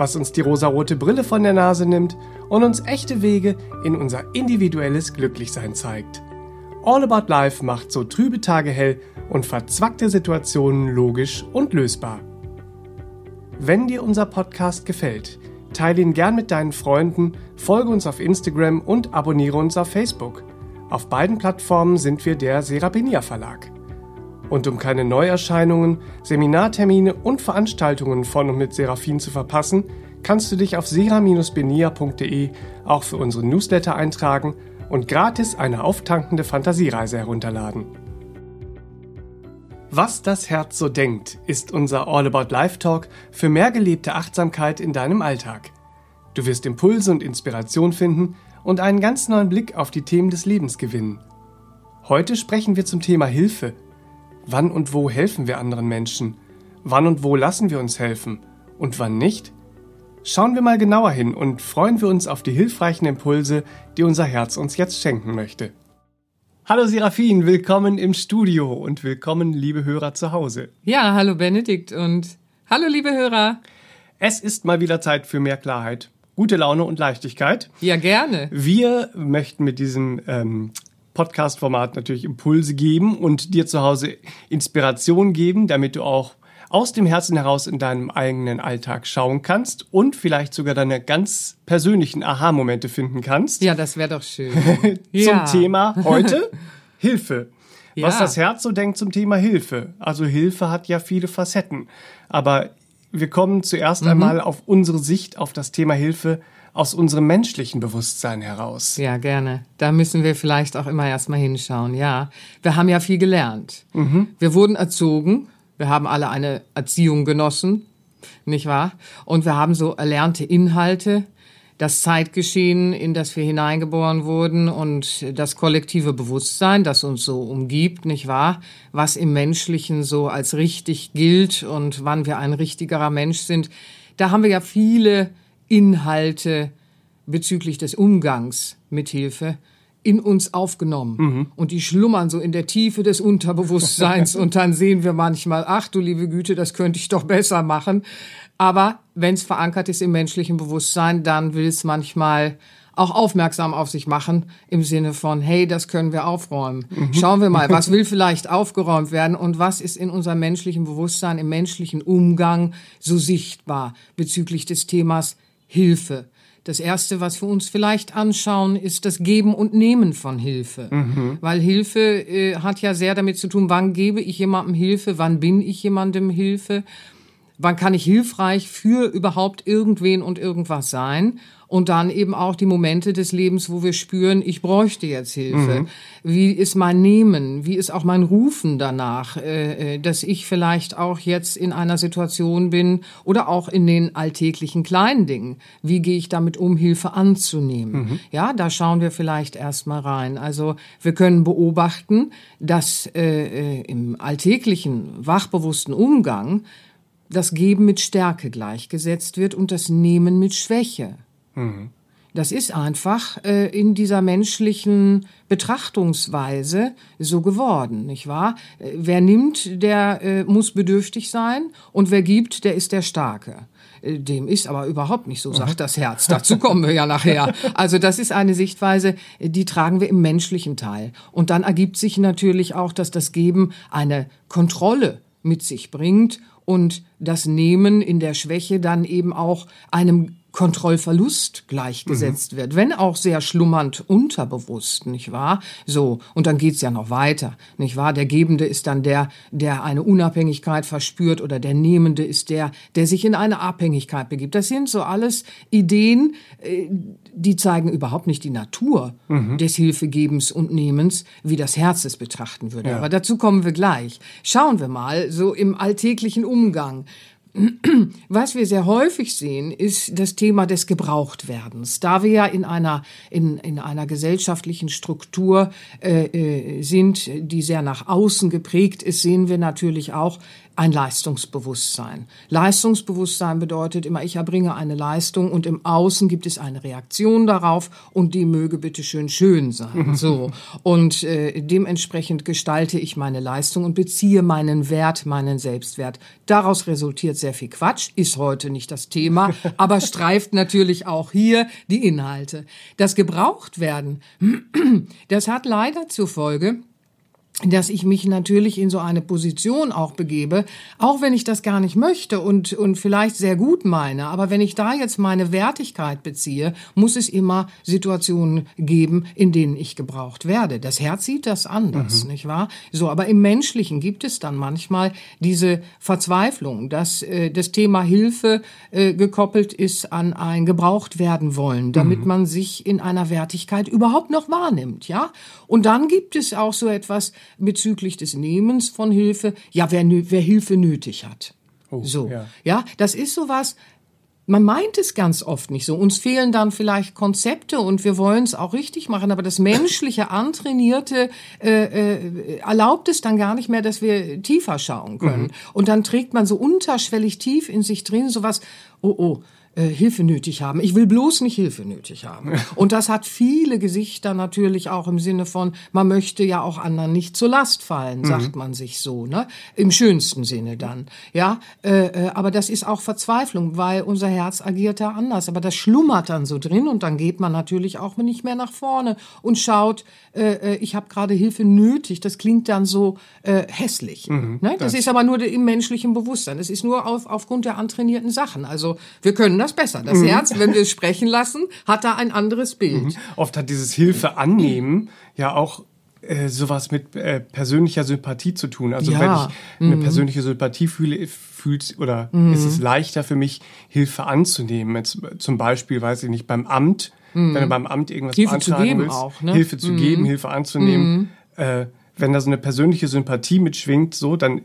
was uns die rosarote Brille von der Nase nimmt und uns echte Wege in unser individuelles Glücklichsein zeigt. All About Life macht so trübe Tage hell und verzwackte Situationen logisch und lösbar. Wenn dir unser Podcast gefällt, teile ihn gern mit deinen Freunden, folge uns auf Instagram und abonniere uns auf Facebook. Auf beiden Plattformen sind wir der Serapenia Verlag. Und um keine Neuerscheinungen, Seminartermine und Veranstaltungen von und mit Seraphin zu verpassen, kannst du dich auf sera-benia.de auch für unsere Newsletter eintragen und gratis eine auftankende Fantasiereise herunterladen. Was das Herz so denkt, ist unser All About Life Talk für mehr gelebte Achtsamkeit in deinem Alltag. Du wirst Impulse und Inspiration finden und einen ganz neuen Blick auf die Themen des Lebens gewinnen. Heute sprechen wir zum Thema Hilfe Wann und wo helfen wir anderen Menschen? Wann und wo lassen wir uns helfen? Und wann nicht? Schauen wir mal genauer hin und freuen wir uns auf die hilfreichen Impulse, die unser Herz uns jetzt schenken möchte. Hallo Serafin, willkommen im Studio und willkommen, liebe Hörer zu Hause. Ja, hallo Benedikt und hallo liebe Hörer. Es ist mal wieder Zeit für mehr Klarheit, gute Laune und Leichtigkeit. Ja, gerne. Wir möchten mit diesem ähm, Podcast-Format natürlich Impulse geben und dir zu Hause Inspiration geben, damit du auch aus dem Herzen heraus in deinem eigenen Alltag schauen kannst und vielleicht sogar deine ganz persönlichen Aha-Momente finden kannst. Ja, das wäre doch schön. zum ja. Thema heute Hilfe. Ja. Was das Herz so denkt zum Thema Hilfe. Also Hilfe hat ja viele Facetten. Aber wir kommen zuerst mhm. einmal auf unsere Sicht auf das Thema Hilfe aus unserem menschlichen Bewusstsein heraus. Ja, gerne. Da müssen wir vielleicht auch immer erstmal hinschauen. Ja, wir haben ja viel gelernt. Mhm. Wir wurden erzogen. Wir haben alle eine Erziehung genossen, nicht wahr? Und wir haben so erlernte Inhalte, das Zeitgeschehen, in das wir hineingeboren wurden und das kollektive Bewusstsein, das uns so umgibt, nicht wahr? Was im Menschlichen so als richtig gilt und wann wir ein richtigerer Mensch sind. Da haben wir ja viele Inhalte bezüglich des Umgangs mit Hilfe in uns aufgenommen. Mhm. Und die schlummern so in der Tiefe des Unterbewusstseins. und dann sehen wir manchmal, ach du liebe Güte, das könnte ich doch besser machen. Aber wenn es verankert ist im menschlichen Bewusstsein, dann will es manchmal auch aufmerksam auf sich machen im Sinne von, hey, das können wir aufräumen. Mhm. Schauen wir mal, was will vielleicht aufgeräumt werden und was ist in unserem menschlichen Bewusstsein, im menschlichen Umgang so sichtbar bezüglich des Themas Hilfe. Das erste, was wir uns vielleicht anschauen, ist das Geben und Nehmen von Hilfe. Mhm. Weil Hilfe äh, hat ja sehr damit zu tun, wann gebe ich jemandem Hilfe, wann bin ich jemandem Hilfe, wann kann ich hilfreich für überhaupt irgendwen und irgendwas sein und dann eben auch die Momente des Lebens, wo wir spüren, ich bräuchte jetzt Hilfe. Mhm. Wie ist mein Nehmen? Wie ist auch mein Rufen danach, äh, äh, dass ich vielleicht auch jetzt in einer Situation bin oder auch in den alltäglichen kleinen Dingen. Wie gehe ich damit um, Hilfe anzunehmen? Mhm. Ja, da schauen wir vielleicht erstmal rein. Also wir können beobachten, dass äh, äh, im alltäglichen, wachbewussten Umgang das Geben mit Stärke gleichgesetzt wird und das Nehmen mit Schwäche. Mhm. Das ist einfach äh, in dieser menschlichen Betrachtungsweise so geworden, nicht wahr? Äh, wer nimmt, der äh, muss bedürftig sein und wer gibt, der ist der Starke. Äh, dem ist aber überhaupt nicht so, sagt das Herz. Dazu kommen wir ja nachher. Also das ist eine Sichtweise, die tragen wir im menschlichen Teil. Und dann ergibt sich natürlich auch, dass das Geben eine Kontrolle mit sich bringt und das Nehmen in der Schwäche dann eben auch einem Kontrollverlust gleichgesetzt mhm. wird, wenn auch sehr schlummernd unterbewusst, nicht wahr? So, und dann geht's ja noch weiter, nicht wahr? Der Gebende ist dann der, der eine Unabhängigkeit verspürt oder der Nehmende ist der, der sich in eine Abhängigkeit begibt. Das sind so alles Ideen, äh, die zeigen überhaupt nicht die Natur mhm. des Hilfegebens und Nehmens, wie das Herz es betrachten würde. Ja. Aber dazu kommen wir gleich. Schauen wir mal so im alltäglichen Umgang Was wir sehr häufig sehen, ist das Thema des Gebrauchtwerdens. Da wir ja in einer, in, in einer gesellschaftlichen Struktur äh, äh sind, die sehr nach außen geprägt ist, sehen wir natürlich auch ein Leistungsbewusstsein. Leistungsbewusstsein bedeutet immer, ich erbringe eine Leistung und im Außen gibt es eine Reaktion darauf und die möge bitte schön schön sein. So. Und äh, dementsprechend gestalte ich meine Leistung und beziehe meinen Wert, meinen Selbstwert. Daraus resultiert sehr viel Quatsch, ist heute nicht das Thema, aber streift natürlich auch hier die Inhalte. Das Gebrauchtwerden, das hat leider zur Folge, dass ich mich natürlich in so eine Position auch begebe, auch wenn ich das gar nicht möchte und, und vielleicht sehr gut meine. Aber wenn ich da jetzt meine Wertigkeit beziehe, muss es immer Situationen geben, in denen ich gebraucht werde. Das Herz sieht das anders, mhm. nicht wahr? So, aber im Menschlichen gibt es dann manchmal diese Verzweiflung, dass äh, das Thema Hilfe äh, gekoppelt ist an ein gebraucht werden wollen, damit mhm. man sich in einer Wertigkeit überhaupt noch wahrnimmt, ja? Und dann gibt es auch so etwas, bezüglich des Nehmens von Hilfe. Ja, wer, wer Hilfe nötig hat. Oh, so, ja. ja, das ist sowas. Man meint es ganz oft nicht so. Uns fehlen dann vielleicht Konzepte und wir wollen es auch richtig machen, aber das menschliche, antrainierte äh, äh, erlaubt es dann gar nicht mehr, dass wir tiefer schauen können. Mhm. Und dann trägt man so unterschwellig tief in sich drin sowas, oh oh, äh, Hilfe nötig haben. Ich will bloß nicht Hilfe nötig haben. Und das hat viele Gesichter natürlich auch im Sinne von, man möchte ja auch anderen nicht zur Last fallen, mhm. sagt man sich so, ne? Im schönsten Sinne dann, ja. Äh, äh, aber das ist auch Verzweiflung, weil unser Herz agiert da anders. Aber das schlummert dann so drin und dann geht man natürlich auch nicht mehr nach vorne und schaut, äh, äh ich habe gerade Hilfe nötig. Das klingt dann so äh, hässlich. Mhm, ne? Das, das, ist aber nur im menschlichen Bewusstsein. Das ist nur auf, aufgrund der antrainierten Sachen. Also wir können das besser. Das mhm. Herz, wenn wir es sprechen lassen, hat da ein anderes Bild. Mhm. Oft hat dieses Hilfe annehmen ja auch äh, sowas mit äh, persönlicher Sympathie zu tun. Also ja. wenn ich eine mhm. persönliche Sympathie fühle, fühlt oder mhm. ist es leichter für mich, Hilfe anzunehmen. Jetzt zum Beispiel, weiß ich nicht, beim Amt, mhm. wenn du beim Amt irgendwas Hilfe zu geben willst, auch, ne? Hilfe zu geben, mhm. Hilfe anzunehmen. Mhm. Äh, wenn da so eine persönliche Sympathie mitschwingt, so, dann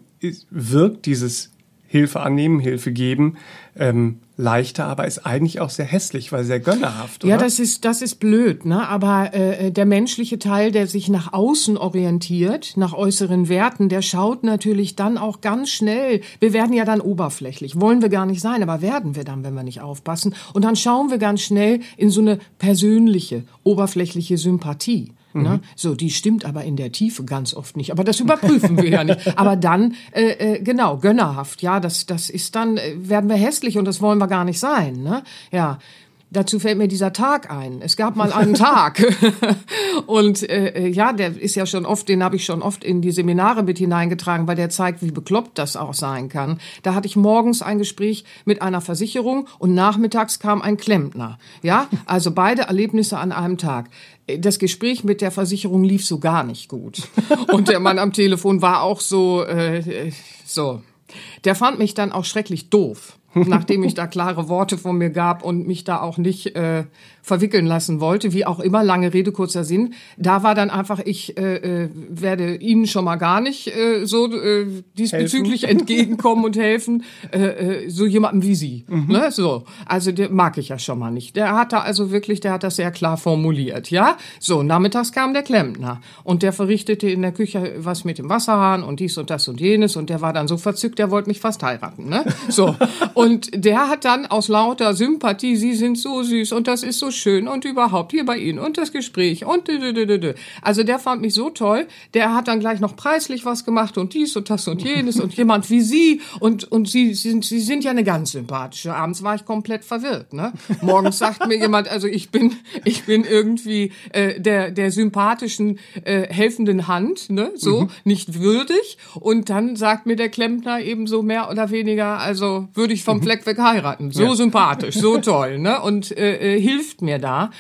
wirkt dieses Hilfe annehmen, Hilfe geben, ähm, leichter, aber ist eigentlich auch sehr hässlich, weil sehr gönnerhaft. Oder? Ja, das ist das ist blöd, ne? Aber äh, der menschliche Teil, der sich nach außen orientiert, nach äußeren Werten, der schaut natürlich dann auch ganz schnell. Wir werden ja dann oberflächlich, wollen wir gar nicht sein, aber werden wir dann, wenn wir nicht aufpassen. Und dann schauen wir ganz schnell in so eine persönliche, oberflächliche Sympathie. Ne? Mhm. So, die stimmt aber in der Tiefe ganz oft nicht. Aber das überprüfen wir ja nicht. Aber dann, äh, äh, genau, gönnerhaft, ja, das, das ist dann, äh, werden wir hässlich und das wollen wir gar nicht sein. Ne? Ja, Dazu fällt mir dieser Tag ein. Es gab mal einen Tag und äh, äh, ja, der ist ja schon oft, den habe ich schon oft in die Seminare mit hineingetragen, weil der zeigt, wie bekloppt das auch sein kann. Da hatte ich morgens ein Gespräch mit einer Versicherung und nachmittags kam ein Klempner. Ja, also beide Erlebnisse an einem Tag. Das Gespräch mit der Versicherung lief so gar nicht gut und der Mann am Telefon war auch so äh, so. Der fand mich dann auch schrecklich doof nachdem ich da klare Worte von mir gab und mich da auch nicht äh, verwickeln lassen wollte, wie auch immer, lange Rede, kurzer Sinn. Da war dann einfach, ich äh, äh werde Ihnen schon mal gar nicht äh, so äh, diesbezüglich helfen. entgegenkommen und helfen, äh, äh, so jemandem wie Sie. Mhm. Ne? So, also der mag ich ja schon mal nicht. Der hat da also wirklich, der hat das sehr klar formuliert, ja. So, nachmittags kam der Klempner und der verrichtete in der Küche was mit dem Wasserhahn und dies und das und jenes und der war dann so verzückt, der wollte mich fast heiraten, ne? So und der hat dann aus lauter Sympathie, Sie sind so süß und das ist so schön und überhaupt hier bei Ihnen und das Gespräch und also der fand mich so toll, der hat dann gleich noch preislich was gemacht und dies und das und jenes und jemand wie Sie und und Sie sind Sie sind ja eine ganz sympathische. Abends war ich komplett verwirrt, ne? Morgens sagt mir jemand, also ich bin ich bin irgendwie äh, der der sympathischen äh, helfenden Hand, ne? So mhm. nicht würdig und dann sagt mir der Klempner eben so mehr oder weniger, also würde ich vom mhm. Fleck weg heiraten. So ja. sympathisch, so toll, ne? Und äh, äh hilft mir da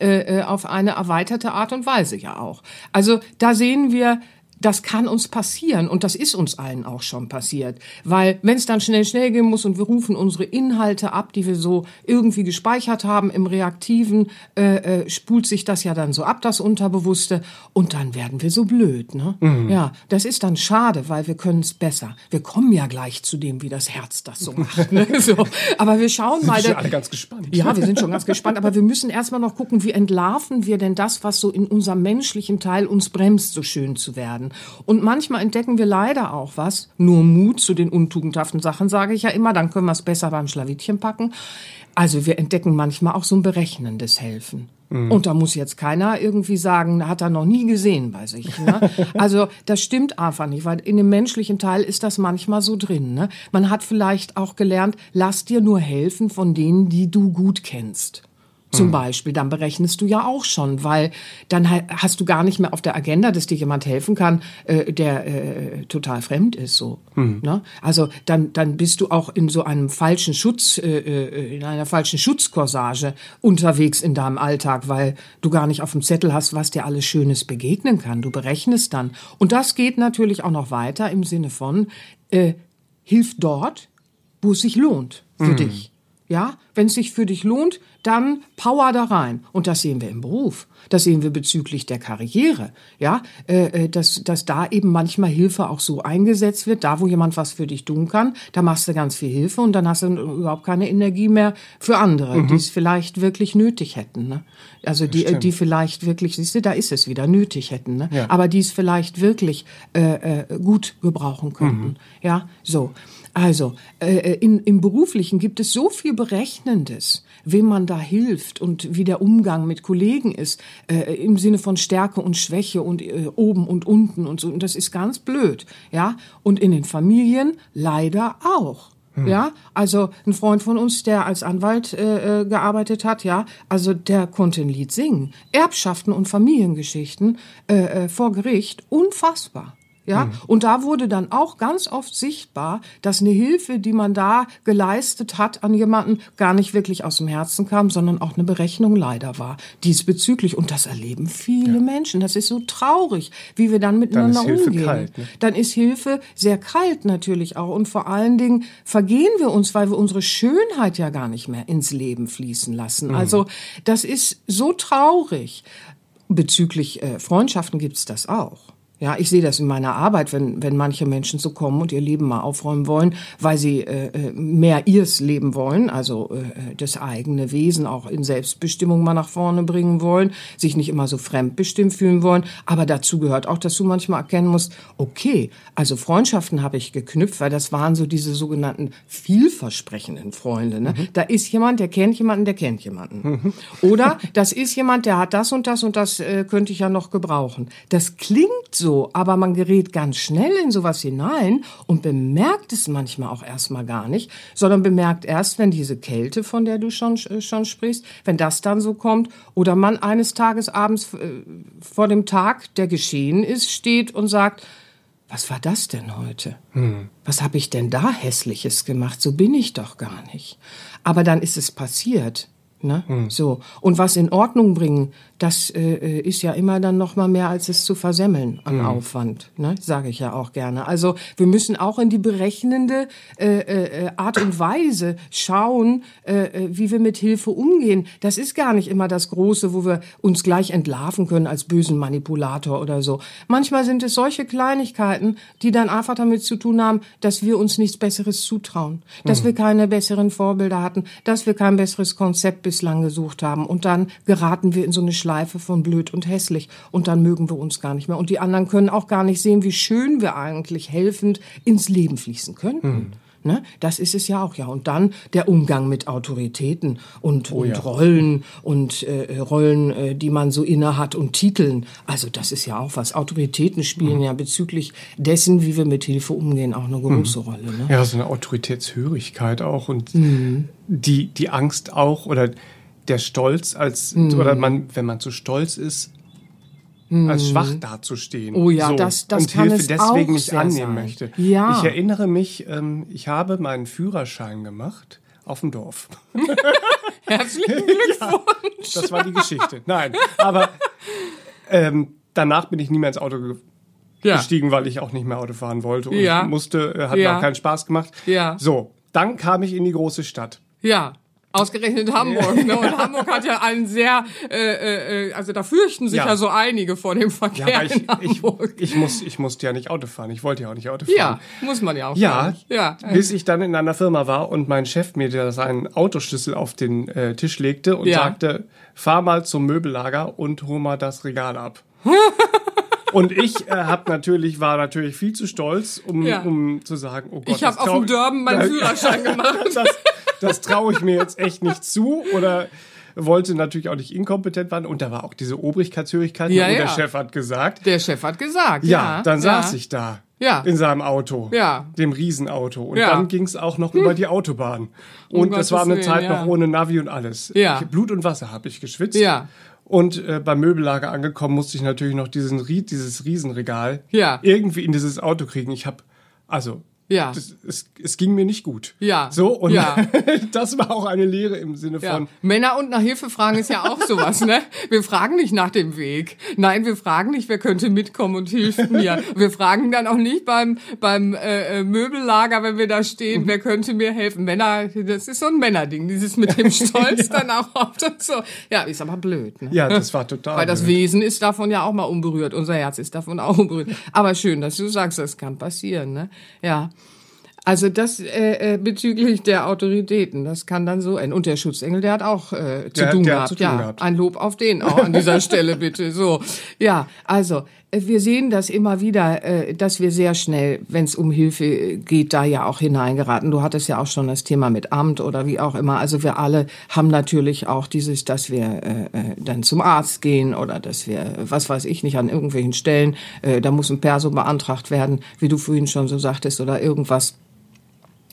äh, äh, auf eine erweiterte Art und Weise ja auch. Also da sehen wir, das kann uns passieren und das ist uns allen auch schon passiert. Weil wenn es dann schnell, schnell gehen muss und wir rufen unsere Inhalte ab, die wir so irgendwie gespeichert haben im Reaktiven, äh, äh, spult sich das ja dann so ab, das Unterbewusste, und dann werden wir so blöd. Ne? Mhm. Ja, das ist dann schade, weil wir können es besser. Wir kommen ja gleich zu dem, wie das Herz das so macht. Ne? So. Aber wir schauen sind mal. Sind alle ganz gespannt. Ja, wir sind schon ganz gespannt, aber wir müssen erstmal noch gucken, wie entlarven wir denn das, was so in unserem menschlichen Teil uns bremst, so schön zu werden. Und manchmal entdecken wir leider auch was, nur Mut zu den untugendhaften Sachen, sage ich ja immer, dann können wir es besser beim Schlawittchen packen. Also wir entdecken manchmal auch so ein berechnendes Helfen. Mhm. Und da muss jetzt keiner irgendwie sagen, hat er noch nie gesehen bei sich. Ne? Also das stimmt einfach nicht, weil in dem menschlichen Teil ist das manchmal so drin. Ne? Man hat vielleicht auch gelernt, lass dir nur helfen von denen, die du gut kennst zum hm. Beispiel, dann berechnest du ja auch schon, weil dann hast du gar nicht mehr auf der Agenda, dass dir jemand helfen kann, äh, der äh, total fremd ist. So, hm. ne? Also dann, dann bist du auch in so einem falschen Schutz, äh, äh, in einer falschen Schutzkorsage unterwegs in deinem Alltag, weil du gar nicht auf dem Zettel hast, was dir alles Schönes begegnen kann. Du berechnest dann. Und das geht natürlich auch noch weiter im Sinne von, äh, hilf dort, wo es sich lohnt für hm. dich. Ja, wenn es sich für dich lohnt, dann Power da rein. Und das sehen wir im Beruf. Das sehen wir bezüglich der Karriere. Ja, äh, äh, dass, dass da eben manchmal Hilfe auch so eingesetzt wird. Da, wo jemand was für dich tun kann, da machst du ganz viel Hilfe und dann hast du überhaupt keine Energie mehr für andere, mhm. die es vielleicht wirklich nötig hätten. Ne? Also die, die vielleicht wirklich, siehst du, da ist es wieder, nötig hätten. Ne? Ja. Aber die es vielleicht wirklich äh, äh, gut gebrauchen könnten. Mhm. Ja, so. Also, äh, äh, in, im Beruflichen gibt es so viel Berechnendes, wem man da hilft und wie der Umgang mit Kollegen ist, äh, im Sinne von Stärke und Schwäche und äh, oben und unten und so. Und das ist ganz blöd, ja. Und in den Familien leider auch. Hm. Ja, also ein Freund von uns, der als Anwalt äh, äh gearbeitet hat, ja, also der konnte ein Lied singen. Erbschaften und Familiengeschichten äh, äh, vor Gericht, unfassbar. Ja, mhm. und da wurde dann auch ganz oft sichtbar, dass eine Hilfe, die man da geleistet hat an jemanden, gar nicht wirklich aus dem Herzen kam, sondern auch eine Berechnung leider war. Diesbezüglich. Und das erleben viele ja. Menschen. Das ist so traurig, wie wir dann miteinander dann ist Hilfe umgehen. Kalt, ne? Dann ist Hilfe sehr kalt natürlich auch. Und vor allen Dingen vergehen wir uns, weil wir unsere Schönheit ja gar nicht mehr ins Leben fließen lassen. Mhm. Also, das ist so traurig. Bezüglich äh, Freundschaften gibt's das auch. Ja, ich sehe das in meiner Arbeit, wenn, wenn manche Menschen so kommen und ihr Leben mal aufräumen wollen, weil sie äh, äh, mehr ihrs Leben wollen, also äh, das eigene Wesen auch in Selbstbestimmung mal nach vorne bringen wollen, sich nicht immer so fremdbestimmt fühlen wollen. Aber dazu gehört auch, dass du manchmal erkennen musst, okay, also Freundschaften habe ich geknüpft, weil das waren so diese sogenannten vielversprechenden Freunde. Ne? Mhm. Da ist jemand, der kennt jemanden, der kennt jemanden. Mhm. Oder das ist jemand, der hat das und das und das äh, könnte ich ja noch gebrauchen. Das klingt so so, aber man gerät ganz schnell in sowas hinein und bemerkt es manchmal auch erstmal gar nicht, sondern bemerkt erst, wenn diese Kälte, von der du schon, äh, schon sprichst, wenn das dann so kommt oder man eines Tages abends äh, vor dem Tag, der geschehen ist, steht und sagt, was war das denn heute? Hm. Was habe ich denn da hässliches gemacht? So bin ich doch gar nicht. Aber dann ist es passiert. Ne? Hm. So. Und was in Ordnung bringen, das äh, äh, ist ja immer dann noch mal mehr, als es zu versemmeln an hm. Aufwand, ne? sage ich ja auch gerne. Also wir müssen auch in die berechnende äh, äh, Art und Weise schauen, äh, äh, wie wir mit Hilfe umgehen. Das ist gar nicht immer das Große, wo wir uns gleich entlarven können als bösen Manipulator oder so. Manchmal sind es solche Kleinigkeiten, die dann einfach damit zu tun haben, dass wir uns nichts Besseres zutrauen, dass hm. wir keine besseren Vorbilder hatten, dass wir kein besseres Konzept bislang gesucht haben. Und dann geraten wir in so eine Schleife von blöd und hässlich. Und dann mögen wir uns gar nicht mehr. Und die anderen können auch gar nicht sehen, wie schön wir eigentlich helfend ins Leben fließen könnten. Hm. Ne? Das ist es ja auch, ja. Und dann der Umgang mit Autoritäten und, oh, und ja. Rollen und äh, Rollen, äh, die man so inne hat und Titeln. Also das ist ja auch was. Autoritäten spielen mhm. ja bezüglich dessen, wie wir mit Hilfe umgehen, auch eine große mhm. Rolle. Ne? Ja, so eine Autoritätshörigkeit auch und mhm. die, die Angst auch oder der Stolz als, mhm. oder man, wenn man zu stolz ist, als mhm. schwach dazustehen. Oh ja, so. das, das und kann Hilfe es deswegen auch nicht annehmen sein. möchte. Ja. Ich erinnere mich, ähm, ich habe meinen Führerschein gemacht auf dem Dorf. Herzlichen Glückwunsch. ja, das war die Geschichte. Nein, aber ähm, danach bin ich nie mehr ins Auto Ja. gestiegen, weil ich auch nicht mehr Auto fahren wollte und Ja. musste, äh, hat mir auch keinen Spaß gemacht. Ja. So, dann kam ich in die große Stadt. Ja. Ausgerechnet Hamburg. Ne? Und Hamburg hat ja einen sehr, äh, äh, also da fürchten sich ja, Ja. so einige vor dem Verkehr Ja, ich, in Hamburg. ich, ich, muss, ich musste ja nicht Auto fahren. Ich wollte ja auch nicht Auto fahren. ja, muss man ja auch. Ja, ja. bis ich dann in einer Firma war und mein Chef mir da seinen Autoschlüssel auf den äh, Tisch legte und Ja. sagte, fahr mal zum Möbellager und hol mal das Regal ab. und ich äh, hab natürlich, war natürlich viel zu stolz, um, Ja. um zu sagen, oh Gott, Ich habe das auf dem Dörben meinen Führerschein gemacht. das, das traue ich mir jetzt echt nicht zu oder wollte natürlich auch nicht inkompetent werden und da war auch diese Obrigkeitshörigkeit Ja, und ja. der Chef hat gesagt, Der Chef hat gesagt. ja, Ja, dann saß ich da. Ja. In seinem Auto. Ja. Dem Riesenauto. Und Ja. dann ging es auch noch über die Autobahn. Und Um es war eine Zeit Willen, ja. noch ohne Navi und alles. Ja. Ich, Blut und Wasser habe ich geschwitzt. Ja. Und äh, beim Möbellager angekommen musste ich natürlich noch diesen, dieses Riesenregal Ja. irgendwie in dieses Auto kriegen. Ich habe, also, Ja. das, es, es ging mir nicht gut. Ja. So, und Ja. das war auch eine Lehre im Sinne Ja. von, Männer und nach Hilfe fragen ist ja auch sowas, ne? Wir fragen nicht nach dem Weg. Nein, wir fragen nicht, wer könnte mitkommen und hilft mir. Wir fragen dann auch nicht beim, beim äh, äh, Möbellager, wenn wir da stehen, wer könnte mir helfen. Männer, das ist so ein Männerding, dieses mit dem Stolz dann auch oft und so. Ja, ist aber blöd, ne? ja, das war total. Weil das blöd. Wesen ist davon ja auch mal unberührt. Unser Herz ist davon auch unberührt. Aber schön, dass du sagst, das kann passieren, ne? Ja. Also das äh, äh, bezüglich der Autoritäten, das kann dann so enden. Und der Schutzengel, der hat auch äh, zu Der- tun der gehabt. zu tun ja, gehabt. ein Lob auf den auch an dieser Stelle bitte. So, ja, also äh, wir sehen das immer wieder, äh, dass wir sehr schnell, wenn es um Hilfe geht, da ja auch hineingeraten. Du hattest ja auch schon das Thema mit Amt oder wie auch immer. Also wir alle haben natürlich auch dieses, dass wir äh, äh, dann zum Arzt gehen oder dass wir, was weiß ich nicht, an irgendwelchen Stellen, äh, da muss ein Perso beantragt werden, wie du vorhin schon so sagtest, oder irgendwas.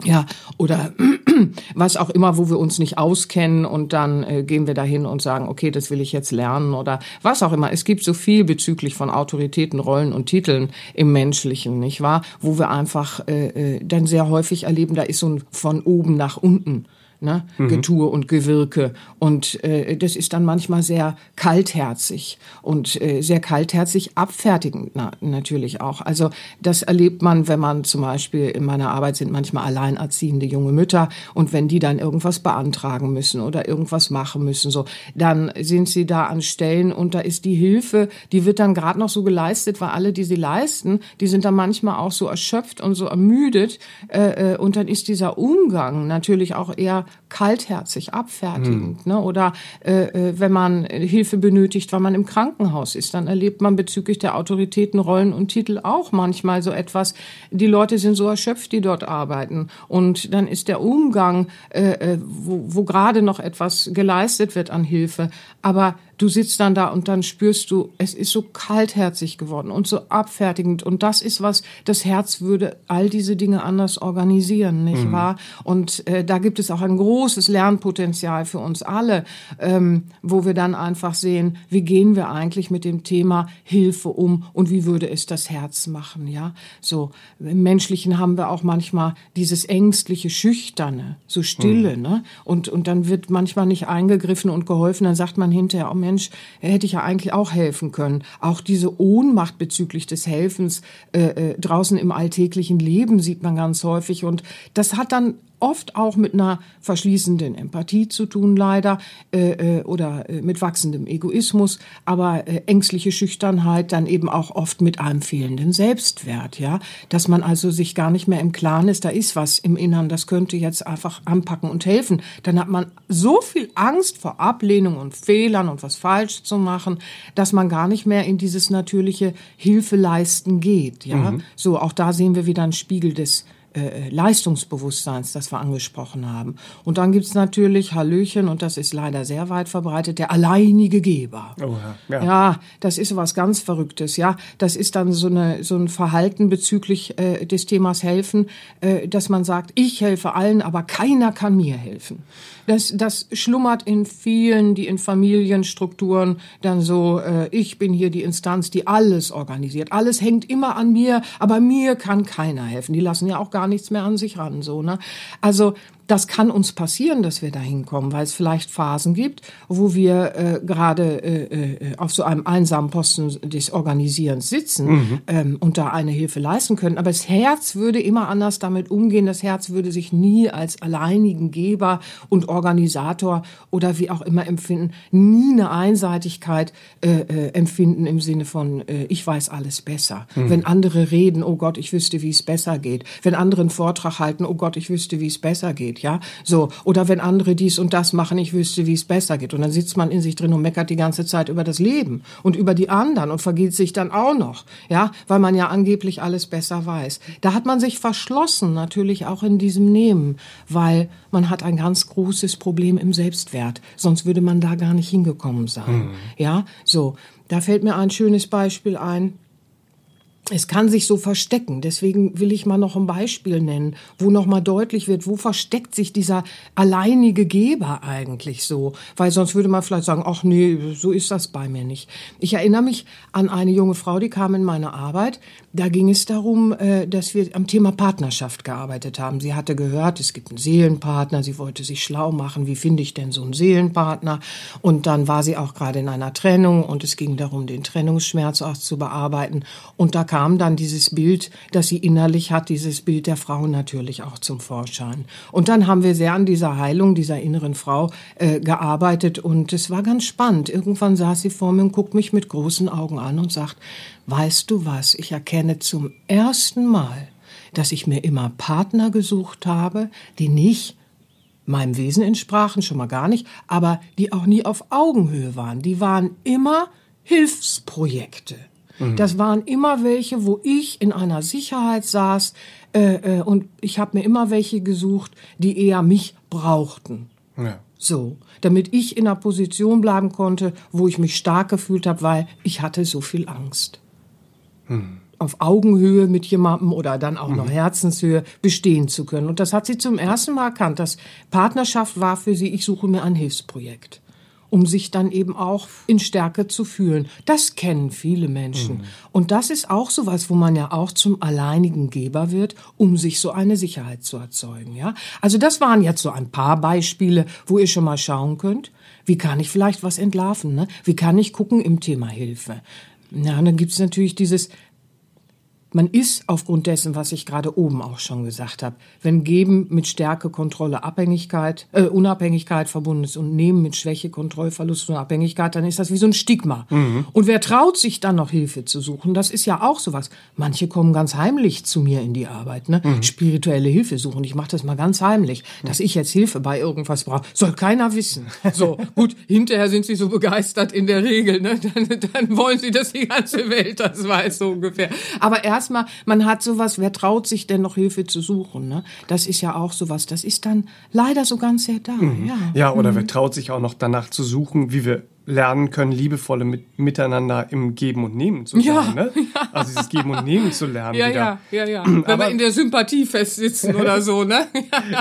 Ja, oder was auch immer, wo wir uns nicht auskennen und dann äh, gehen wir dahin und sagen, okay, das will ich jetzt lernen oder was auch immer. Es gibt so viel bezüglich von Autoritäten, Rollen und Titeln im Menschlichen, nicht wahr? Wo wir einfach äh, äh, dann sehr häufig erleben, da ist so ein von oben nach unten. Ne, Getue und Gewirke. Und äh, das ist dann manchmal sehr kaltherzig und äh, sehr kaltherzig abfertigend na, natürlich auch. Also das erlebt man, wenn man zum Beispiel in meiner Arbeit sind manchmal alleinerziehende junge Mütter und wenn die dann irgendwas beantragen müssen oder irgendwas machen müssen, so, dann sind sie da an Stellen und da ist die Hilfe, die wird dann gerade noch so geleistet, weil alle, die sie leisten, die sind dann manchmal auch so erschöpft und so ermüdet äh, äh, und dann ist dieser Umgang natürlich auch eher kaltherzig, abfertigend. Ne? Oder äh, äh, wenn man Hilfe benötigt, weil man im Krankenhaus ist, dann erlebt man bezüglich der Autoritäten, Rollen und Titel auch manchmal so etwas. Die Leute sind so erschöpft, die dort arbeiten. Und dann ist der Umgang, äh, äh, wo, wo gerade noch etwas geleistet wird an Hilfe, aber du sitzt dann da und dann spürst du, es ist so kaltherzig geworden und so abfertigend. Und das ist was, das Herz würde all diese Dinge anders organisieren, nicht wahr? Und äh, da gibt es auch ein großes Lernpotenzial für uns alle, ähm, wo wir dann einfach sehen, wie gehen wir eigentlich mit dem Thema Hilfe um und wie würde es das Herz machen, ja? So, im Menschlichen haben wir auch manchmal dieses ängstliche, schüchterne, so stille, ne? Und, und dann wird manchmal nicht eingegriffen und geholfen, dann sagt man hinterher, oh Mensch, hätte ich ja eigentlich auch helfen können. Auch diese Ohnmacht bezüglich des Helfens äh, äh, draußen im alltäglichen Leben sieht man ganz häufig. Und das hat dann oft auch mit einer verschließenden Empathie zu tun, leider, äh, äh, oder äh, mit wachsendem Egoismus, aber äh, ängstliche Schüchternheit dann eben auch oft mit einem fehlenden Selbstwert, ja, dass man also sich gar nicht mehr im Klaren ist, da ist was im Innern, das könnte jetzt einfach anpacken und helfen. Dann hat man so viel Angst vor Ablehnung und Fehlern und was falsch zu machen, dass man gar nicht mehr in dieses natürliche Hilfeleisten geht, ja. So, auch da sehen wir wieder einen Spiegel des äh, Leistungsbewusstseins, das wir angesprochen haben. Und dann gibt's natürlich Hallöchen, und das ist leider sehr weit verbreitet, der alleinige Geber. Oh, ja. Ja. Ja, das ist was ganz Verrücktes, ja. Das ist dann so, eine, so ein Verhalten bezüglich äh, des Themas Helfen, äh, dass man sagt, ich helfe allen, aber keiner kann mir helfen. Das, das schlummert in vielen, die in Familienstrukturen dann so, äh, ich bin hier die Instanz, die alles organisiert. Alles hängt immer an mir, aber mir kann keiner helfen. Die lassen ja auch gar nichts mehr an sich ran, so, ne? Also, das kann uns passieren, dass wir da hinkommen, weil es vielleicht Phasen gibt, wo wir äh, gerade äh, äh, auf so einem einsamen Posten des Organisierens sitzen mhm. ähm, und da eine Hilfe leisten können. Aber das Herz würde immer anders damit umgehen. Das Herz würde sich nie als alleinigen Geber und Organisator oder wie auch immer empfinden, nie eine Einseitigkeit äh, äh, empfinden im Sinne von, äh, ich weiß alles besser. Mhm. Wenn andere reden, oh Gott, ich wüsste, wie es besser geht. Wenn andere einen Vortrag halten, oh Gott, ich wüsste, wie es besser geht ja, so. Oder wenn andere dies und das machen, ich wüsste, wie es besser geht. Und dann sitzt man in sich drin und meckert die ganze Zeit über das Leben und über die anderen und vergeht sich dann auch noch, ja, weil man ja angeblich alles besser weiß. Da hat man sich verschlossen, natürlich auch in diesem Nehmen, weil man hat ein ganz großes Problem im Selbstwert. Sonst würde man da gar nicht hingekommen sein. Mhm. Ja, so. Da fällt mir ein schönes Beispiel ein es kann sich so verstecken. Deswegen will ich mal noch ein Beispiel nennen, wo noch mal deutlich wird, wo versteckt sich dieser alleinige Geber eigentlich so? Weil sonst würde man vielleicht sagen, ach nee, so ist das bei mir nicht. Ich erinnere mich an eine junge Frau, die kam in meine Arbeit. Da ging es darum, äh, dass wir am Thema Partnerschaft gearbeitet haben. Sie hatte gehört, es gibt einen Seelenpartner. Sie wollte sich schlau machen. Wie finde ich denn so einen Seelenpartner? Und dann war sie auch gerade in einer Trennung und es ging darum, den Trennungsschmerz auch zu bearbeiten. Und da kam dann dieses Bild, das sie innerlich hat, dieses Bild der Frau natürlich auch zum Vorschein. Und dann haben wir sehr an dieser Heilung dieser inneren Frau äh, gearbeitet und es war ganz spannend. Irgendwann saß sie vor mir und guckt mich mit großen Augen an und sagt, weißt du was, ich erkenne zum ersten Mal, dass ich mir immer Partner gesucht habe, die nicht meinem Wesen entsprachen, schon mal gar nicht, aber die auch nie auf Augenhöhe waren. Die waren immer Hilfsprojekte. Mhm. Das waren immer welche, wo ich in einer Sicherheit saß äh, äh, und ich habe mir immer welche gesucht, die eher mich brauchten. Ja. So, damit ich in einer Position bleiben konnte, wo ich mich stark gefühlt habe, weil ich hatte so viel Angst. Mhm auf Augenhöhe mit jemandem oder dann auch noch mhm. Herzenshöhe bestehen zu können. Und das hat sie zum ersten Mal erkannt, dass Partnerschaft war für sie, ich suche mir ein Hilfsprojekt um sich dann eben auch in Stärke zu fühlen. Das kennen viele Menschen. Mhm. Und das ist auch sowas, wo man ja auch zum alleinigen Geber wird, um sich so eine Sicherheit zu erzeugen, ja. Also das waren jetzt so ein paar Beispiele, wo ihr schon mal schauen könnt. Wie kann ich vielleicht was entlarven, ne? Wie kann ich gucken im Thema Hilfe? Ja, dann gibt's natürlich dieses man ist aufgrund dessen, was ich gerade oben auch schon gesagt habe, wenn Geben mit Stärke, Kontrolle, Abhängigkeit, äh, Unabhängigkeit verbunden ist und Nehmen mit Schwäche, Kontrollverlust und Abhängigkeit, dann ist das wie so ein Stigma. Mhm. Und wer traut sich dann noch Hilfe zu suchen? Das ist ja auch sowas. Manche kommen ganz heimlich zu mir in die Arbeit, ne? Mhm. Spirituelle Hilfe suchen. Ich mache das mal ganz heimlich, mhm. dass ich jetzt Hilfe bei irgendwas brauche. Soll keiner wissen. So gut. Hinterher sind sie so begeistert in der Regel, ne? Dann, dann wollen sie, dass die ganze Welt das weiß so ungefähr. Aber erst erstmal, man hat sowas, wer traut sich denn noch Hilfe zu suchen? Ne? Das ist ja auch sowas, das ist dann leider so ganz sehr da. Mhm. Ja. ja, oder mhm. wer traut sich auch noch danach zu suchen, wie wir lernen können, liebevolle mit, miteinander im Geben und Nehmen zu sein. Ja, ne? ja. Also dieses Geben und Nehmen zu lernen. Ja, wieder. ja, ja, ja. Wenn Aber, wir in der Sympathie festsitzen oder so, ne?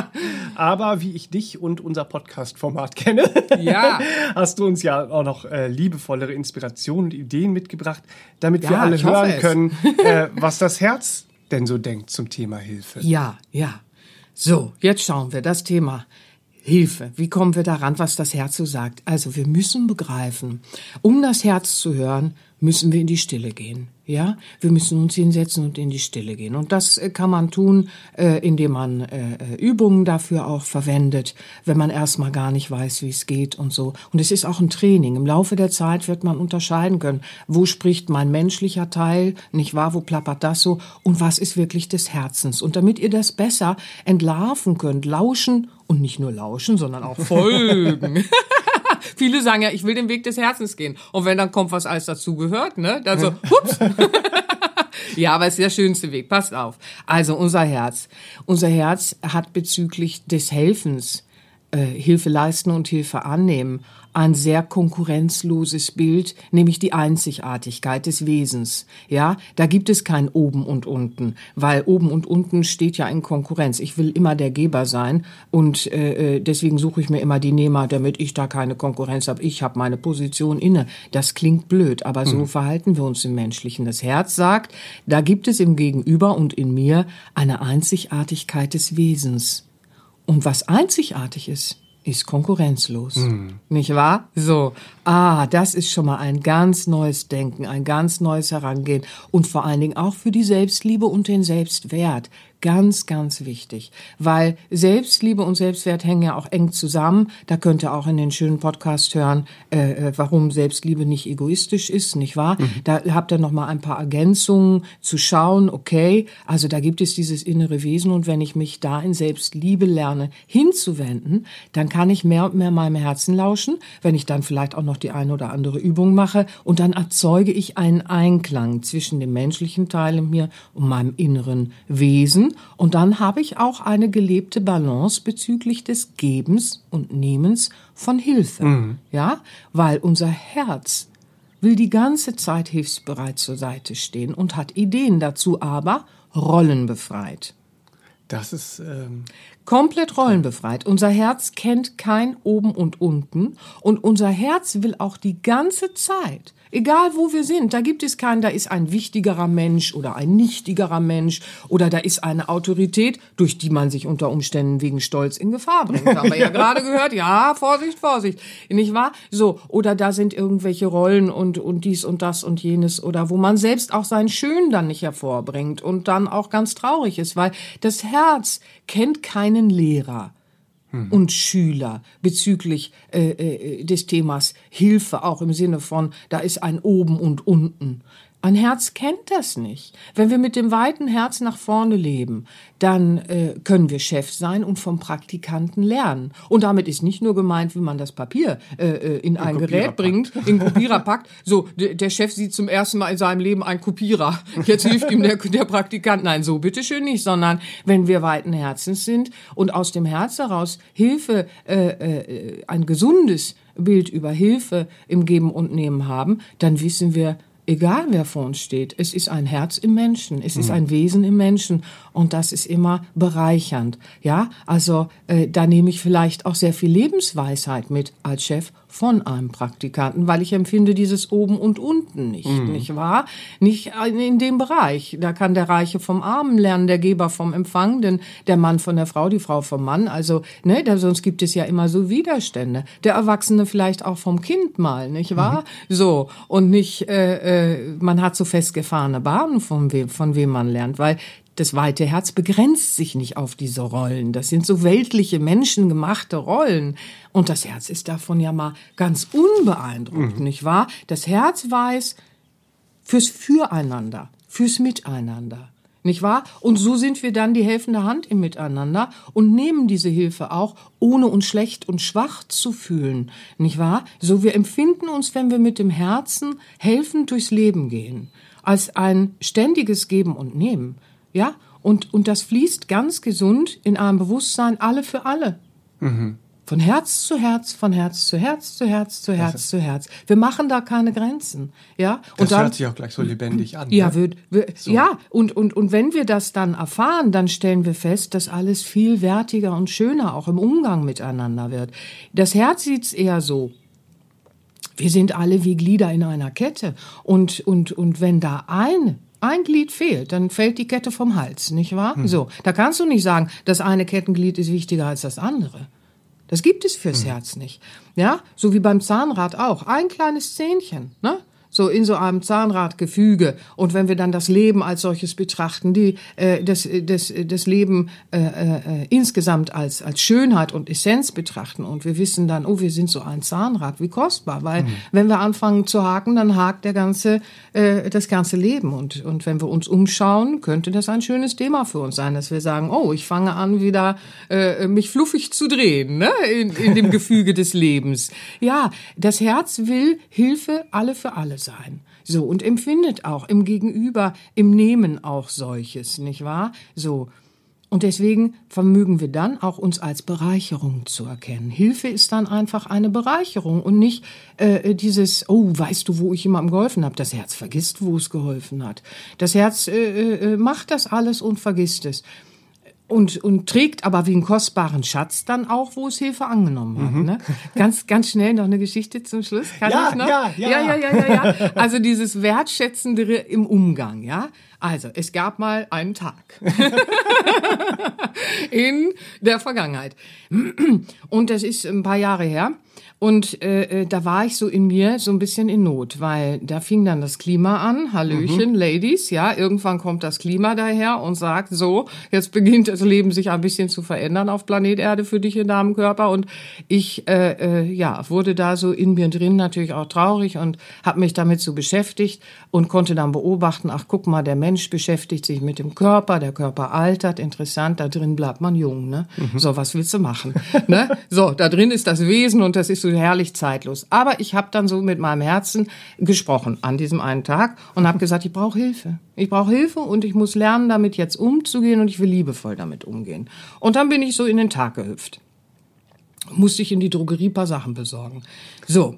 Aber wie ich dich und unser Podcast-Format kenne, ja. hast du uns ja auch noch äh, liebevollere Inspirationen und Ideen mitgebracht, damit wir alle hören können, äh, was das Herz denn so denkt zum Thema Hilfe. Ja, ja. So, jetzt schauen wir das Thema Hilfe. Wie kommen wir daran, was das Herz so sagt? Also wir müssen begreifen, um das Herz zu hören, müssen wir in die Stille gehen. Ja, wir müssen uns hinsetzen und in die Stille gehen. Und das äh, kann man tun, äh, indem man äh, Übungen dafür auch verwendet, wenn man erstmal gar nicht weiß, wie es geht und so. Und es ist auch ein Training. Im Laufe der Zeit wird man unterscheiden können, wo spricht mein menschlicher Teil, nicht wahr, wo plappert das so und was ist wirklich des Herzens. Und damit ihr das besser entlarven könnt, lauschen und nicht nur lauschen, sondern auch folgen. Viele sagen ja, ich will den Weg des Herzens gehen. Und wenn dann kommt, was alles dazu gehört, ne? Dann so, hups. ja, aber es ist der schönste Weg. Passt auf. Also unser Herz. Unser Herz hat bezüglich des Helfens, äh, Hilfe leisten und Hilfe annehmen, ein sehr konkurrenzloses Bild, nämlich die Einzigartigkeit des Wesens. Ja, da gibt es kein oben und unten, weil oben und unten steht ja in Konkurrenz. Ich will immer der Geber sein und äh, äh deswegen suche ich mir immer die Nehmer, damit ich da keine Konkurrenz habe. Ich habe meine Position inne. Das klingt blöd, aber so mhm. verhalten wir uns im Menschlichen. Das Herz sagt, da gibt es im Gegenüber und in mir eine Einzigartigkeit des Wesens. Und was einzigartig ist, ist konkurrenzlos. Nicht wahr? So. Ah, das ist schon mal ein ganz neues Denken, ein ganz neues Herangehen und vor allen Dingen auch für die Selbstliebe und den Selbstwert. Ganz, ganz wichtig, weil Selbstliebe und Selbstwert hängen ja auch eng zusammen. Da könnt ihr auch in den schönen Podcast hören, äh, äh warum Selbstliebe nicht egoistisch ist, nicht wahr? Mhm. Da habt ihr noch mal ein paar Ergänzungen zu schauen. Okay, also da gibt es dieses innere Wesen und wenn ich mich da in Selbstliebe lerne hinzuwenden, dann kann ich mehr und mehr meinem Herzen lauschen. Wenn ich dann vielleicht auch noch die eine oder andere Übung mache und dann erzeuge ich einen Einklang zwischen dem menschlichen Teil in mir und meinem inneren Wesen und dann habe ich auch eine gelebte Balance bezüglich des Gebens und Nehmens von Hilfe. Mhm. Ja, weil unser Herz will die ganze Zeit hilfsbereit zur Seite stehen und hat Ideen dazu, aber rollenbefreit. Das ist ähm komplett rollenbefreit. Unser Herz kennt kein oben und unten und unser Herz will auch die ganze Zeit Egal wo wir sind, da gibt es keinen, da ist ein wichtigerer Mensch oder ein nichtigerer Mensch oder da ist eine Autorität, durch die man sich unter Umständen wegen Stolz in Gefahr bringt. Haben wir ja gerade gehört. Ja, Vorsicht, Vorsicht. Nicht wahr? So. Oder da sind irgendwelche Rollen und, und dies und das und jenes oder wo man selbst auch sein Schön dann nicht hervorbringt und dann auch ganz traurig ist, weil das Herz kennt keinen Lehrer hm. und Schüler bezüglich äh, äh, des Themas Hilfe, auch im Sinne von, da ist ein oben und unten. Ein Herz kennt das nicht. Wenn wir mit dem weiten Herz nach vorne leben, dann äh, können wir Chef sein und vom Praktikanten lernen. Und damit ist nicht nur gemeint, wie man das Papier äh, äh in, in ein Gerät bringt, in Kopierer packt. So, der Chef sieht zum ersten Mal in seinem Leben einen Kopierer. Jetzt hilft ihm der, der Praktikant. Nein, so bitteschön nicht, sondern wenn wir weiten Herzens sind und aus dem Herz heraus Hilfe, äh, äh, ein gesundes Bild über Hilfe im Geben und Nehmen haben, dann wissen wir, egal wer vor uns steht, es ist ein Herz im Menschen, es ist mhm. ein Wesen im Menschen und das ist immer bereichernd. Ja, also äh, da nehme ich vielleicht auch sehr viel Lebensweisheit mit als Chef von einem Praktikanten, weil ich empfinde dieses oben und unten nicht, mhm. nicht wahr? Nicht in dem Bereich. Da kann der Reiche vom Armen lernen, der Geber vom Empfang, denn der Mann von der Frau, die Frau vom Mann. Also, ne, da, sonst gibt es ja immer so Widerstände. Der Erwachsene vielleicht auch vom Kind mal, nicht wahr? Mhm. So. Und nicht, äh, äh, man hat so festgefahrene Bahnen, von wem, von wem man lernt, weil das weite Herz begrenzt sich nicht auf diese Rollen. Das sind so weltliche, menschengemachte Rollen. Und das Herz ist davon ja mal ganz unbeeindruckt, mhm. nicht wahr? Das Herz weiß fürs Füreinander, fürs Miteinander. Nicht wahr? Und so sind wir dann die helfende Hand im Miteinander und nehmen diese Hilfe auch, ohne uns schlecht und schwach zu fühlen. Nicht wahr? So wir empfinden uns, wenn wir mit dem Herzen helfend durchs Leben gehen, als ein ständiges Geben und Nehmen. Ja, und, und das fließt ganz gesund in einem Bewusstsein alle für alle. Mhm. Von Herz zu Herz, von Herz zu Herz, zu Herz, zu Herz, zu Herz. Wir machen da keine Grenzen. Ja, und das dann, hört sich auch gleich so lebendig an. Ja, ne? wird, wird, so. ja, und, und, und wenn wir das dann erfahren, dann stellen wir fest, dass alles viel wertiger und schöner auch im Umgang miteinander wird. Das Herz sieht's eher so. Wir sind alle wie Glieder in einer Kette. Und, und, und wenn da ein ein Glied fehlt, dann fällt die Kette vom Hals, nicht wahr? Hm. So, da kannst du nicht sagen, das eine Kettenglied ist wichtiger als das andere. Das gibt es fürs hm. Herz nicht. Ja, so wie beim Zahnrad auch. Ein kleines Zähnchen, ne? So in so einem Zahnradgefüge. Und wenn wir dann das Leben als solches betrachten, die äh, das, das, das Leben äh, äh, insgesamt als, als Schönheit und Essenz betrachten und wir wissen dann, oh, wir sind so ein Zahnrad, wie kostbar. Weil mhm. wenn wir anfangen zu haken, dann hakt der ganze, äh, das ganze Leben. Und, und wenn wir uns umschauen, könnte das ein schönes Thema für uns sein, dass wir sagen, oh, ich fange an, wieder äh, mich fluffig zu drehen ne? in, in dem Gefüge des Lebens. Ja, das Herz will Hilfe alle für alle sein. So, und empfindet auch im Gegenüber, im Nehmen auch solches, nicht wahr? So. Und deswegen vermögen wir dann auch uns als Bereicherung zu erkennen. Hilfe ist dann einfach eine Bereicherung und nicht äh, dieses, oh, weißt du, wo ich jemandem geholfen habe? Das Herz vergisst, wo es geholfen hat. Das Herz äh, äh, macht das alles und vergisst es und, und trägt aber wie einen kostbaren Schatz dann auch, wo es Hilfe angenommen hat. Mhm. Ne? Ganz, ganz schnell noch eine Geschichte zum Schluss. Kann ja, ich noch? Ja, ja, ja, ja, ja, ja, ja. Also dieses Wertschätzende im Umgang, ja. Also, es gab mal einen Tag in der Vergangenheit. Und das ist ein paar Jahre her. Und äh, äh, da war ich so in mir so ein bisschen in Not, weil da fing dann das Klima an. Hallöchen, mhm. Ladies, ja, irgendwann kommt das Klima daher und sagt so, jetzt beginnt das Leben sich ein bisschen zu verändern auf Planet Erde für dich in deinem Körper. Und ich, äh, äh, ja, wurde da so in mir drin natürlich auch traurig und habe mich damit so beschäftigt und konnte dann beobachten, ach guck mal, der Mensch beschäftigt sich mit dem Körper, der Körper altert, interessant, da drin bleibt man jung, ne? Mhm. So, was willst du machen? ne? So, da drin ist das Wesen und das ist so herrlich zeitlos. Aber ich habe dann so mit meinem Herzen gesprochen an diesem einen Tag und habe gesagt, ich brauche Hilfe. Ich brauche Hilfe und ich muss lernen, damit jetzt umzugehen und ich will liebevoll damit umgehen. Und dann bin ich so in den Tag gehüpft. Musste ich in die Drogerie paar Sachen besorgen. So,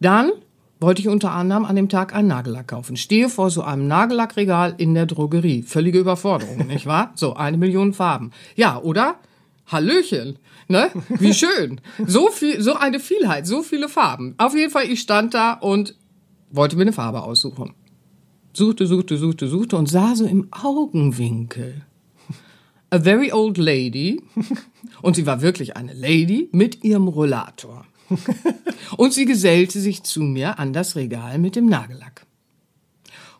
dann wollte ich unter anderem an dem Tag einen Nagellack kaufen. Stehe vor so einem Nagellackregal in der Drogerie. Völlige Überforderung, nicht wahr? So, eine Million Farben. Ja, oder? Hallöchen. Ne? Wie schön. So viel, so eine Vielheit, so viele Farben. Auf jeden Fall, ich stand da und wollte mir eine Farbe aussuchen. Suchte, suchte, suchte, suchte und sah so im Augenwinkel a very old lady. Und sie war wirklich eine Lady mit ihrem Rollator. Und sie gesellte sich zu mir an das Regal mit dem Nagellack.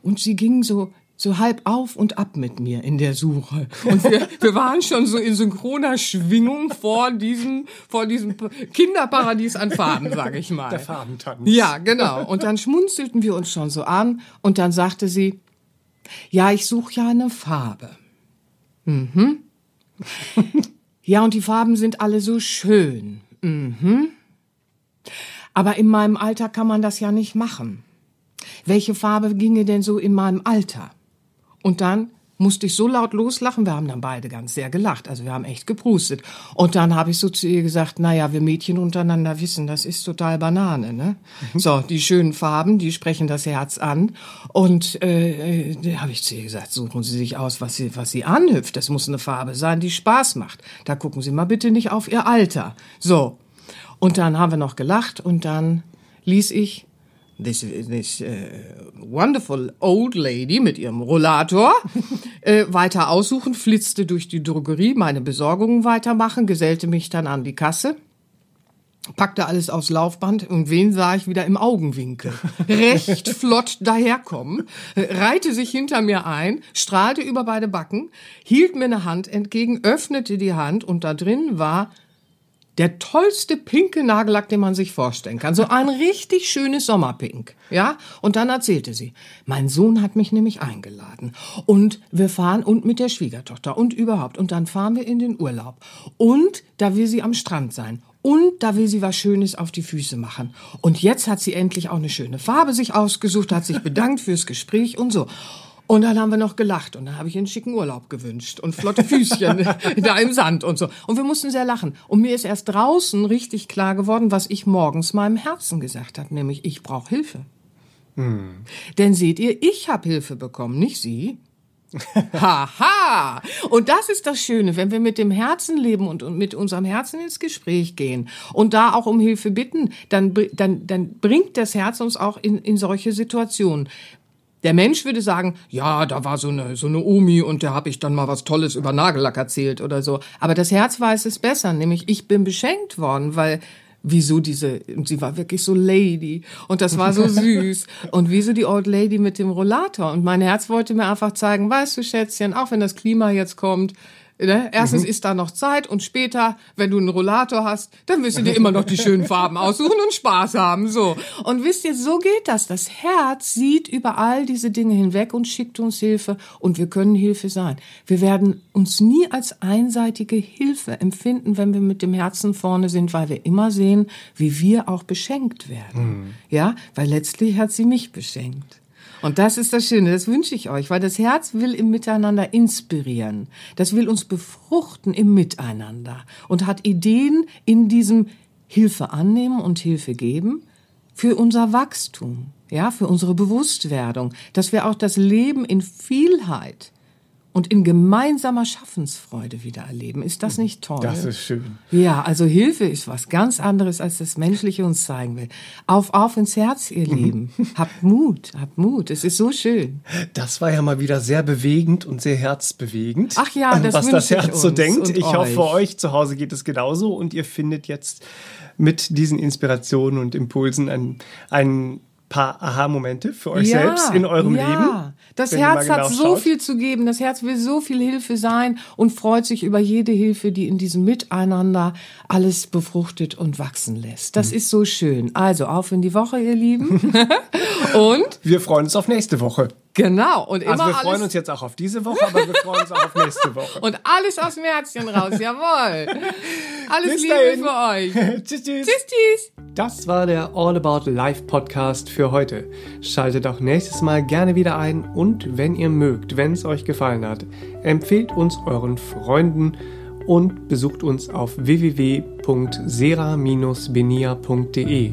Und sie ging so so halb auf und ab mit mir in der Suche. Und wir, wir waren schon so in synchroner Schwingung vor diesem, vor diesem Kinderparadies an Farben, sage ich mal. Der Farbentanz. Ja, genau. Und dann schmunzelten wir uns schon so an und dann sagte sie, ja, ich suche ja eine Farbe. Mhm. Ja, und die Farben sind alle so schön. Mhm. Aber in meinem Alter kann man das ja nicht machen. Welche Farbe ginge denn so in meinem Alter? Und dann musste ich so laut loslachen, wir haben dann beide ganz sehr gelacht, also wir haben echt geprustet. Und dann habe ich so zu ihr gesagt, naja, wir Mädchen untereinander wissen, das ist total Banane, ne? Mhm. So, die schönen Farben, die sprechen das Herz an. Und äh, äh habe ich zu ihr gesagt, suchen Sie sich aus, was Sie, was Sie anhüpft. Das muss eine Farbe sein, die Spaß macht. Da gucken Sie mal bitte nicht auf Ihr Alter. So. Und dann haben wir noch gelacht und dann ließ ich this, this uh, wonderful old lady mit ihrem Rollator äh, weiter aussuchen, flitzte durch die Drogerie, meine Besorgungen weitermachen, gesellte mich dann an die Kasse packte alles aufs Laufband und wen sah ich wieder im Augenwinkel? Recht flott daherkommen, reihte sich hinter mir ein, strahlte über beide Backen, hielt mir eine Hand entgegen, öffnete die Hand und da drin war der tollste pinke Nagellack, den man sich vorstellen kann. So ein richtig schönes Sommerpink. Ja? Und dann erzählte sie, mein Sohn hat mich nämlich eingeladen. Und wir fahren und mit der Schwiegertochter und überhaupt. Und dann fahren wir in den Urlaub. Und da will sie am Strand sein. Und da will sie was Schönes auf die Füße machen. Und jetzt hat sie endlich auch eine schöne Farbe sich ausgesucht, hat sich bedankt fürs Gespräch und so. Und dann haben wir noch gelacht und dann habe ich einen schicken Urlaub gewünscht und flotte Füßchen da im Sand und so. Und wir mussten sehr lachen. Und mir ist erst draußen richtig klar geworden, was ich morgens meinem Herzen gesagt habe, nämlich ich brauche Hilfe. Hm. Denn seht ihr, ich habe Hilfe bekommen, nicht Sie. Haha! Und das ist das Schöne, wenn wir mit dem Herzen leben und, und mit unserem Herzen ins Gespräch gehen und da auch um Hilfe bitten, dann, dann, dann bringt das Herz uns auch in, in solche Situationen. Der Mensch würde sagen, ja, da war so eine, so eine Omi und der habe ich dann mal was Tolles über Nagellack erzählt oder so. Aber das Herz weiß es besser, nämlich ich bin beschenkt worden, weil wieso diese, sie war wirklich so Lady und das war so süß und wieso die Old Lady mit dem Rollator und mein Herz wollte mir einfach zeigen, weißt du Schätzchen, auch wenn das Klima jetzt kommt, Ne? Erstens mhm. ist da noch Zeit und später, wenn du einen Rollator hast, dann wirst du dir immer noch die schönen Farben aussuchen und Spaß haben. So. Und wisst ihr, so geht das. Das Herz sieht über all diese Dinge hinweg und schickt uns Hilfe und wir können Hilfe sein. Wir werden uns nie als einseitige Hilfe empfinden, wenn wir mit dem Herzen vorne sind, weil wir immer sehen, wie wir auch beschenkt werden. Mhm. Ja, weil letztlich hat sie mich beschenkt. Und das ist das Schöne, das wünsche ich euch, weil das Herz will im Miteinander inspirieren. Das will uns befruchten im Miteinander und hat Ideen in diesem Hilfe annehmen und Hilfe geben für unser Wachstum, ja, für unsere Bewusstwerdung, dass wir auch das Leben in Vielheit und in gemeinsamer Schaffensfreude wieder erleben. Ist das nicht toll? Das ist schön. Ja, also Hilfe ist was ganz anderes, als das Menschliche uns zeigen will. Auf, auf ins Herz, ihr Lieben. habt Mut, habt Mut. Es ist so schön. Das war ja mal wieder sehr bewegend und sehr herzbewegend. Ach ja, das Was das Herz so denkt. Ich hoffe, für euch. euch zu Hause geht es genauso und ihr findet jetzt mit diesen Inspirationen und Impulsen ein, ein paar Aha-Momente für euch selbst in eurem ja. Leben. Das Herz mal hat genau so schaut. viel zu geben. Das Herz will so viel Hilfe sein und freut sich über jede Hilfe, die in diesem Miteinander alles befruchtet und wachsen lässt. Mhm. Das ist so schön. Also auf in die Woche, ihr Lieben. und Wir freuen uns auf nächste Woche. Genau. Und immer Also wir freuen uns jetzt auch auf diese Woche, aber wir freuen uns auch auf nächste Woche. und alles aus dem Herzchen raus. Jawohl. Alles Bis Liebe dahin. für euch. tschüss, tschüss. Tschüss, tschüss. Das war der All About Life Podcast für heute. Schaltet auch nächstes Mal gerne wieder ein und wenn ihr mögt, wenn es euch gefallen hat, empfehlt uns euren Freunden und besucht uns auf www.sera-benia.de.